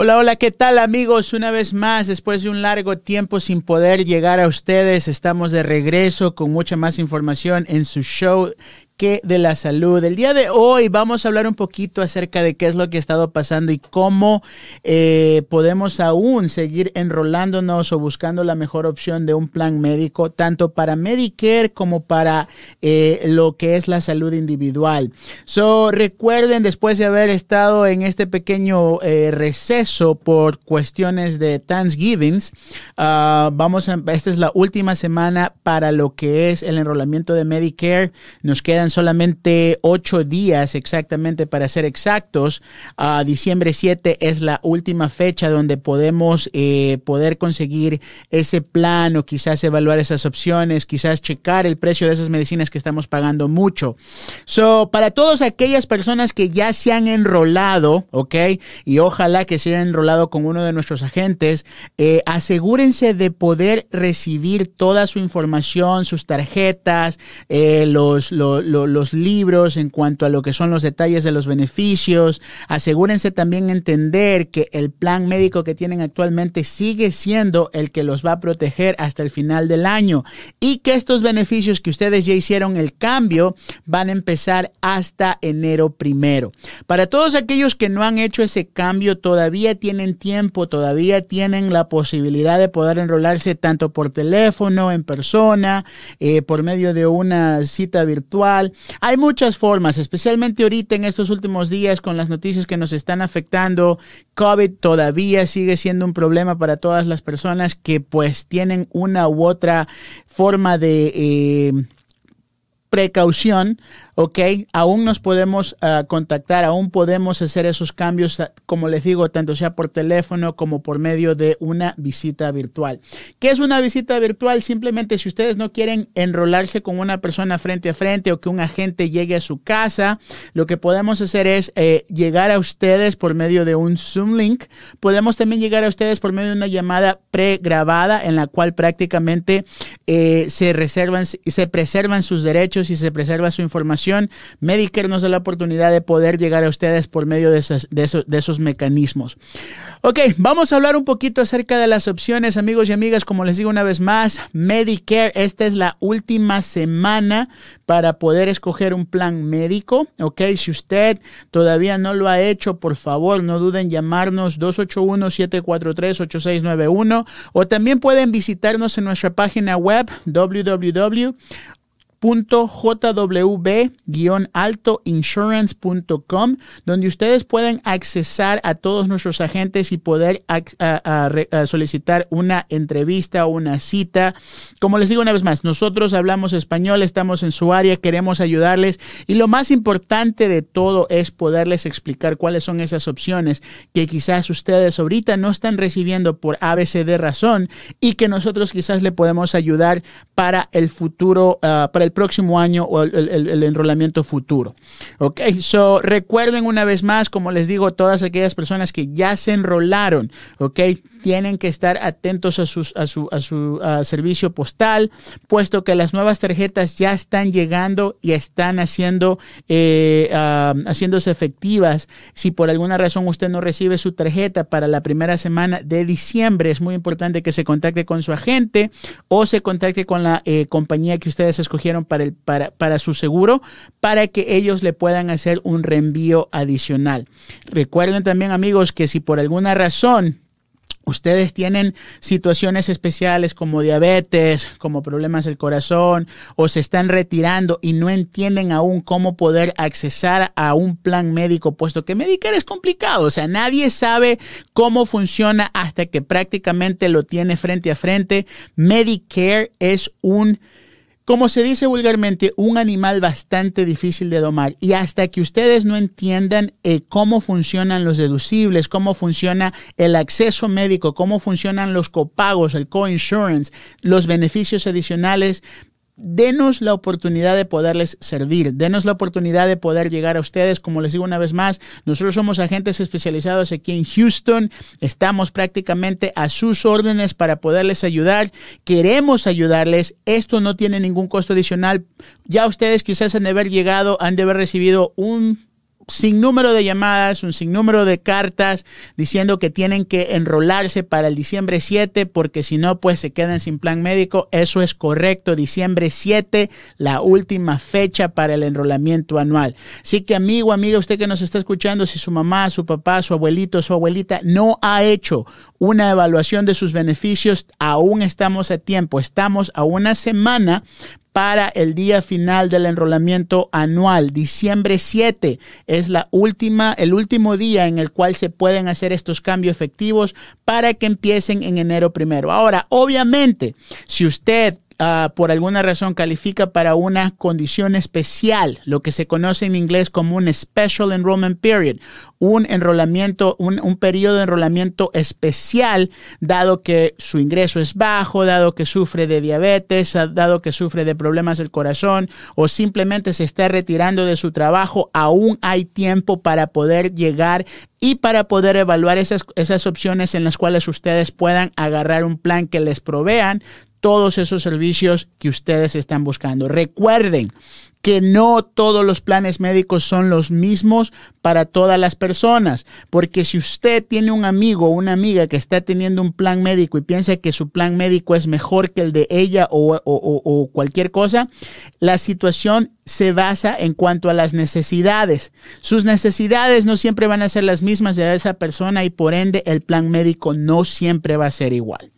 Hola, hola, ¿qué tal amigos? Una vez más, después de un largo tiempo sin poder llegar a ustedes, estamos de regreso con mucha más información en su show de la salud. El día de hoy vamos a hablar un poquito acerca de qué es lo que ha estado pasando y cómo eh, podemos aún seguir enrolándonos o buscando la mejor opción de un plan médico, tanto para Medicare como para eh, lo que es la salud individual. So, recuerden, después de haber estado en este pequeño eh, receso por cuestiones de Thanksgiving, uh, vamos a, esta es la última semana para lo que es el enrolamiento de Medicare. Nos quedan solamente ocho días exactamente para ser exactos. a diciembre 7 es la última fecha donde podemos eh, poder conseguir ese plan o quizás evaluar esas opciones, quizás checar el precio de esas medicinas que estamos pagando mucho. So, para todas aquellas personas que ya se han enrolado, ¿ok? Y ojalá que se hayan enrolado con uno de nuestros agentes, eh, asegúrense de poder recibir toda su información, sus tarjetas, eh, los libros en cuanto a lo que son los detalles de los beneficios. Asegúrense también entender que el plan médico que tienen actualmente sigue siendo el que los va a proteger hasta el final del año y que estos beneficios que ustedes ya hicieron el cambio van a empezar hasta enero primero. Para todos aquellos que no han hecho ese cambio, todavía tienen tiempo, todavía tienen la posibilidad de poder enrolarse tanto por teléfono, en persona, eh, por medio de una cita virtual hay muchas formas, especialmente ahorita en estos últimos días con las noticias que nos están afectando. COVID todavía sigue siendo un problema para todas las personas que pues tienen una u otra forma de... Eh, precaución ¿ok? Aún nos podemos ah, contactar, aún podemos hacer esos cambios, ah, como les digo, tanto sea por teléfono como por medio de una visita virtual. ¿Qué es una visita virtual? Simplemente si ustedes no quieren enrolarse con una persona frente a frente o que un agente llegue a su casa, lo que podemos hacer es eh, llegar a ustedes por medio de un Zoom link. Podemos también llegar a ustedes por medio de una llamada pregrabada en la cual prácticamente eh, se reservan, se preservan sus derechos y se preserva su información Medicare nos da la oportunidad de poder llegar a ustedes por medio de esos, mecanismos. Ok, vamos a hablar un poquito acerca de las opciones, amigos y amigas. Como les digo una vez más, Medicare, esta es la última semana para poder escoger un plan médico. Ok, si usted todavía no lo ha hecho, por favor, no duden en llamarnos 281-743-8691 o también pueden visitarnos en nuestra página web www www.jwb-altoinsurance.com, donde ustedes pueden accesar a todos nuestros agentes y poder solicitar una entrevista o una cita. Como les digo una vez más, nosotros hablamos español, estamos en su área, queremos ayudarles y lo más importante de todo es poderles explicar cuáles son esas opciones que quizás ustedes ahorita no están recibiendo por ABCD razón y que nosotros quizás le podemos ayudar para el futuro, uh, para el próximo año o el, enrolamiento futuro. Ok, so recuerden una vez más, como les digo, todas aquellas personas que ya se enrolaron, ok, tienen que estar atentos a, sus, a su, a su servicio postal, puesto que las nuevas tarjetas ya están llegando y están haciendo, eh, haciéndose efectivas. Si por alguna razón usted no recibe su tarjeta para la primera semana de diciembre, es muy importante que se contacte con su agente o se contacte con la eh, compañía que ustedes escogieron para, para su seguro para que ellos le puedan hacer un reenvío adicional. Recuerden también amigos que si por alguna razón ustedes tienen situaciones especiales como diabetes, como problemas del corazón, o se están retirando y no entienden aún cómo poder accesar a un plan médico, puesto que Medicare es complicado, o sea, nadie sabe cómo funciona hasta que prácticamente lo tiene frente a frente. Medicare es un como se dice vulgarmente, un animal bastante difícil de domar. Y hasta que ustedes no entiendan eh, cómo funcionan los deducibles, cómo funciona el acceso médico, cómo funcionan los copagos, el coinsurance, los beneficios adicionales, denos la oportunidad de poderles servir, denos la oportunidad de poder llegar a ustedes. Como les digo una vez más, nosotros somos agentes especializados aquí en Houston, estamos prácticamente a sus órdenes para poderles ayudar, queremos ayudarles, esto no tiene ningún costo adicional. Ya ustedes quizás han de haber llegado, han de haber recibido un sin número de llamadas, un sinnúmero de cartas diciendo que tienen que enrolarse para el diciembre 7 porque si no, pues se quedan sin plan médico. Eso es correcto. Diciembre 7, la última fecha para el enrolamiento anual. Así que amigo, amiga, usted que nos está escuchando, si su mamá, su papá, su abuelito, su abuelita no ha hecho una evaluación de sus beneficios, aún estamos a tiempo. Estamos a una semana para el día final del enrolamiento anual. Diciembre 7 es la última, el último día en el cual se pueden hacer estos cambios efectivos para que empiecen en enero primero. Ahora, obviamente, si usted Ah, por alguna razón califica para una condición especial, lo que se conoce en inglés como un Special Enrollment Period, un enrolamiento, un, un periodo de enrolamiento especial, dado que su ingreso es bajo, dado que sufre de diabetes, ah, dado que sufre de problemas del corazón o simplemente se está retirando de su trabajo, aún hay tiempo para poder llegar y para poder evaluar esas, esas opciones en las cuales ustedes puedan agarrar un plan que les provean todos esos servicios que ustedes están buscando. Recuerden que no todos los planes médicos son los mismos para todas las personas, porque si usted tiene un amigo o una amiga que está teniendo un plan médico y piensa que su plan médico es mejor que el de ella o, o cualquier cosa, la situación se basa en cuanto a las necesidades. Sus necesidades no siempre van a ser las mismas de esa persona y por ende el plan médico no siempre va a ser igual.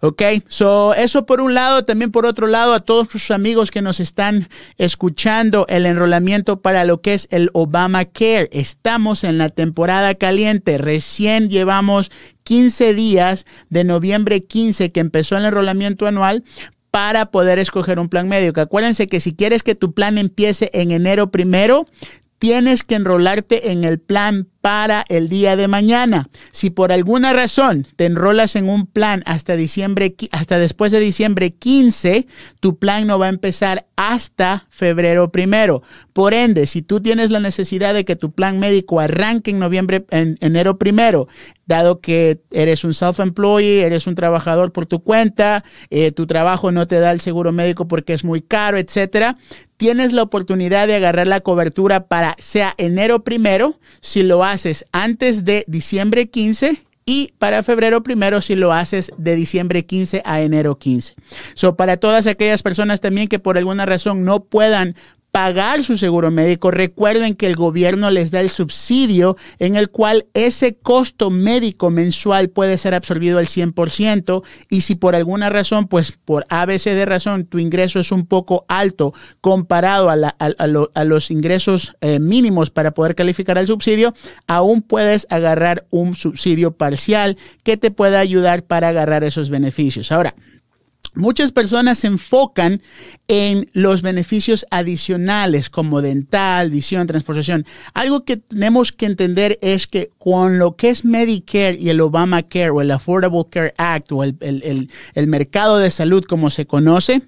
Ok, so eso por un lado, también por otro lado, a todos sus amigos que nos están escuchando, el enrolamiento para lo que es el Obamacare. Estamos en la temporada caliente, recién llevamos 15 días de noviembre 15 que empezó el enrolamiento anual para poder escoger un plan médico. Acuérdense que si quieres que tu plan empiece en enero primero, tienes que enrolarte en el plan para el día de mañana. Si por alguna razón te enrolas en un plan hasta diciembre, hasta después de diciembre 15, tu plan no va a empezar hasta febrero primero. Por ende, si tú tienes la necesidad de que tu plan médico arranque en noviembre, en enero primero, dado que eres un self-employee, eres un trabajador por tu cuenta, eh, tu trabajo no te da el seguro médico porque es muy caro, etcétera, tienes la oportunidad de agarrar la cobertura para sea enero primero, si lo haces antes de diciembre 15 y para febrero primero si lo haces de diciembre 15 a enero 15. So, para todas aquellas personas también que por alguna razón no puedan pagar su seguro médico, recuerden que el gobierno les da el subsidio en el cual ese costo médico mensual puede ser absorbido al 100% y si por alguna razón, pues por ABC de razón, tu ingreso es un poco alto comparado a, los ingresos eh, mínimos para poder calificar al subsidio, aún puedes agarrar un subsidio parcial que te pueda ayudar para agarrar esos beneficios. Ahora, Muchas personas se enfocan en los beneficios adicionales como dental, visión, transportación. Algo que tenemos que entender es que con lo que es Medicare y el Obamacare o el Affordable Care Act o el, el mercado de salud como se conoce,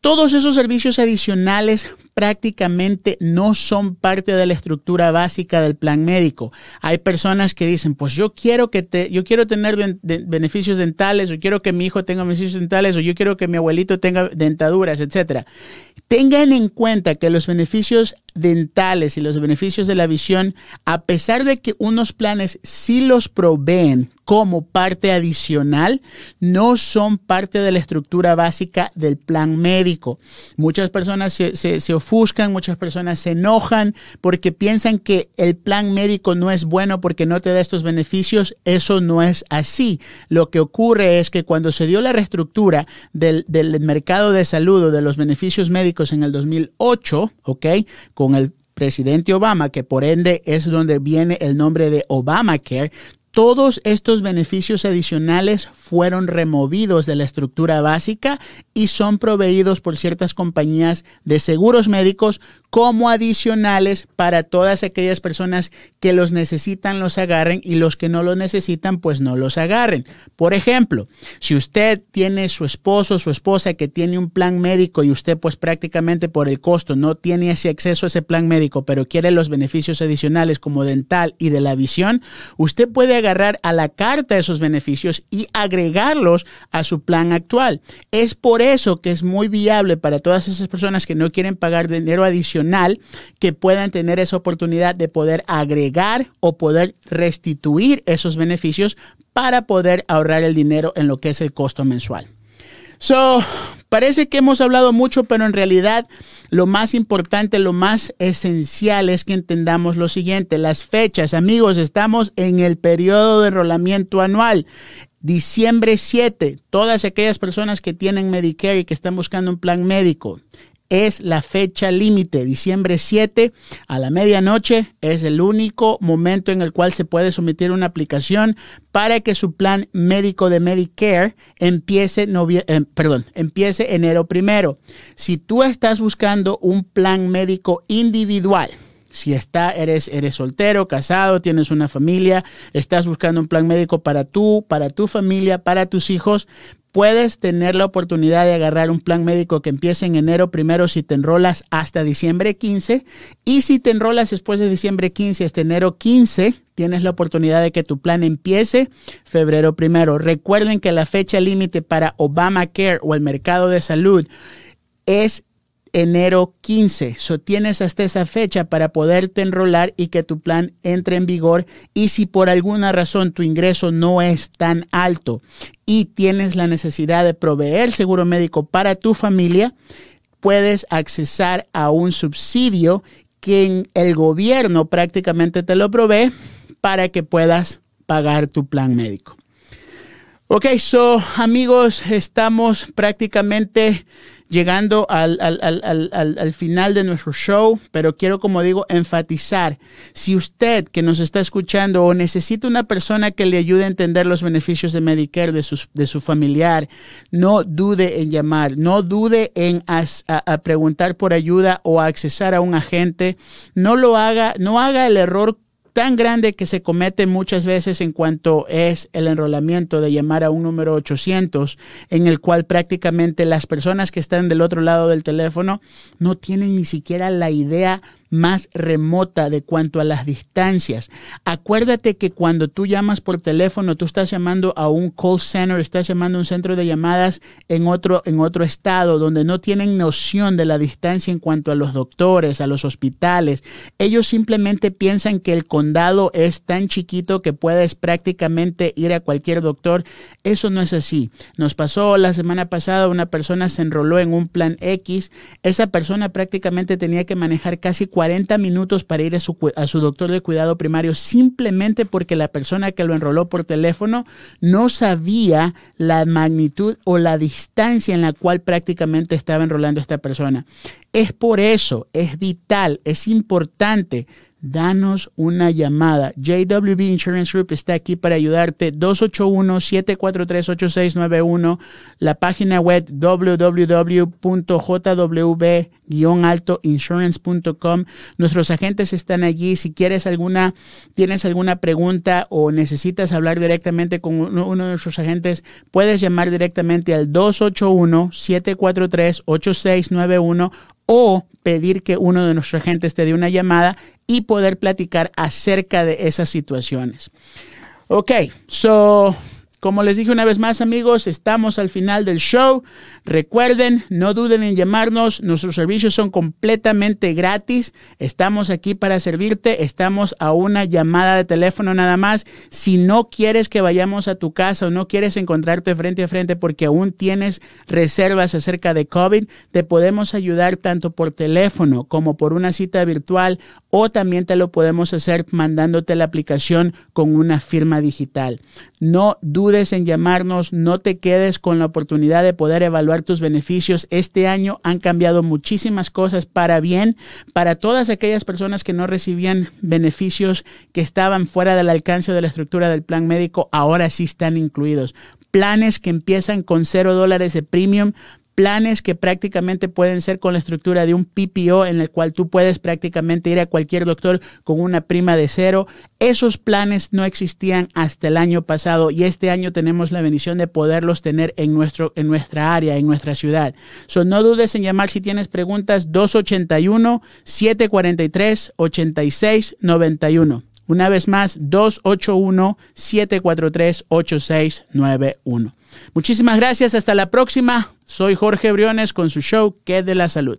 todos esos servicios adicionales prácticamente no son parte de la estructura básica del plan médico. Hay personas que dicen, pues yo quiero que yo quiero tener beneficios dentales, o quiero que mi hijo tenga beneficios dentales, o yo quiero que mi abuelito tenga dentaduras, etcétera. Tengan en cuenta que los beneficios dentales y los beneficios de la visión, a pesar de que unos planes sí los proveen como parte adicional, no son parte de la estructura básica del plan médico. Muchas personas se, se, muchas personas se enojan porque piensan que el plan médico no es bueno porque no te da estos beneficios. Eso no es así. Lo que ocurre es que cuando se dio la reestructura del, del mercado de salud o de los beneficios médicos en el 2008, ¿ok? con el presidente Obama, que por ende es donde viene el nombre de Obamacare, todos estos beneficios adicionales fueron removidos de la estructura básica y son proveídos por ciertas compañías de seguros médicos como adicionales para todas aquellas personas que los necesitan los agarren y los que no los necesitan pues no los agarren. Por ejemplo, si usted tiene su esposo o su esposa que tiene un plan médico y usted pues prácticamente por el costo no tiene ese acceso a ese plan médico pero quiere los beneficios adicionales como dental y de la visión, usted puede agarrar a la carta esos beneficios y agregarlos a su plan actual. Es por eso que es muy viable para todas esas personas que no quieren pagar dinero adicional que puedan tener esa oportunidad de poder agregar o poder restituir esos beneficios para poder ahorrar el dinero en lo que es el costo mensual. So, parece que hemos hablado mucho, pero en realidad lo más importante, lo más esencial es que entendamos lo siguiente, las fechas, amigos, estamos en el periodo de enrolamiento anual. Diciembre 7, todas aquellas personas que tienen Medicare y que están buscando un plan médico, es la fecha límite. Diciembre 7 a la medianoche es el único momento en el cual se puede someter una aplicación para que su plan médico de Medicare empiece, eh, perdón, empiece enero primero. Si tú estás buscando un plan médico individual, si está, eres, eres soltero, casado, tienes una familia, estás buscando un plan médico para tú, para tu familia, para tus hijos, puedes tener la oportunidad de agarrar un plan médico que empiece en enero primero si te enrolas hasta diciembre 15 y si te enrolas después de diciembre 15 hasta enero 15 tienes la oportunidad de que tu plan empiece febrero primero. Recuerden que la fecha límite para Obamacare o el mercado de salud es enero 15. So tienes hasta esa fecha para poderte enrolar y que tu plan entre en vigor. Y si por alguna razón tu ingreso no es tan alto y tienes la necesidad de proveer seguro médico para tu familia, puedes accesar a un subsidio que el gobierno prácticamente te lo provee para que puedas pagar tu plan médico. Ok, so amigos, estamos prácticamente llegando al, al, final de nuestro show, pero quiero, como digo, enfatizar, si usted que nos está escuchando o necesita una persona que le ayude a entender los beneficios de Medicare de, de su familiar, no dude en llamar, no dude en a, preguntar por ayuda o a accesar a un agente, no lo haga, no haga el error tan grande que se comete muchas veces en cuanto es el enrolamiento de llamar a un número 800 en el cual prácticamente las personas que están del otro lado del teléfono no tienen ni siquiera la idea más remota de cuanto a las distancias. Acuérdate que cuando tú llamas por teléfono, tú estás llamando a un call center, estás llamando a un centro de llamadas en otro, en otro estado donde no tienen noción de la distancia en cuanto a los doctores, a los hospitales. Ellos simplemente piensan que el condado es tan chiquito que puedes prácticamente ir a cualquier doctor. Eso no es así. Nos pasó la semana pasada, una persona se enroló en un plan X. Esa persona prácticamente tenía que manejar casi 40 minutos para ir a su doctor de cuidado primario simplemente porque la persona que lo enroló por teléfono no sabía la magnitud o la distancia en la cual prácticamente estaba enrolando esta persona. Es por eso, es vital, es importante danos una llamada. JWB Insurance Group está aquí para ayudarte. 281-743-8691. La página web www.jw-insurance.com. Nuestros agentes están allí. Si quieres alguna, tienes alguna pregunta o necesitas hablar directamente con uno, de nuestros agentes, puedes llamar directamente al 281-743-8691 o pedir que uno de nuestros agentes te dé una llamada y poder platicar acerca de esas situaciones. Ok, so como les dije una vez más amigos, estamos al final del show. Recuerden, no duden en llamarnos. Nuestros servicios son completamente gratis. Estamos aquí para servirte. Estamos a una llamada de teléfono nada más. Si no quieres que vayamos a tu casa o no quieres encontrarte frente a frente porque aún tienes reservas acerca de COVID, te podemos ayudar tanto por teléfono como por una cita virtual o también te lo podemos hacer mandándote la aplicación con una firma digital. No dudes en llamarnos, no te quedes con la oportunidad de poder evaluar tus beneficios. Este año han cambiado muchísimas cosas para bien, para todas aquellas personas que no recibían beneficios que estaban fuera del alcance de la estructura del plan médico, ahora sí están incluidos planes que empiezan con cero dólares de premium planes que prácticamente pueden ser con la estructura de un PPO en el cual tú puedes prácticamente ir a cualquier doctor con una prima de cero. Esos planes no existían hasta el año pasado y este año tenemos la bendición de poderlos tener en, nuestro, en nuestra área, en nuestra ciudad. So, no dudes en llamar si tienes preguntas 281-743-8691. Una vez más, 281-743-8691. Muchísimas gracias. Hasta la próxima. Soy Jorge Briones con su show ¿Qué de la salud?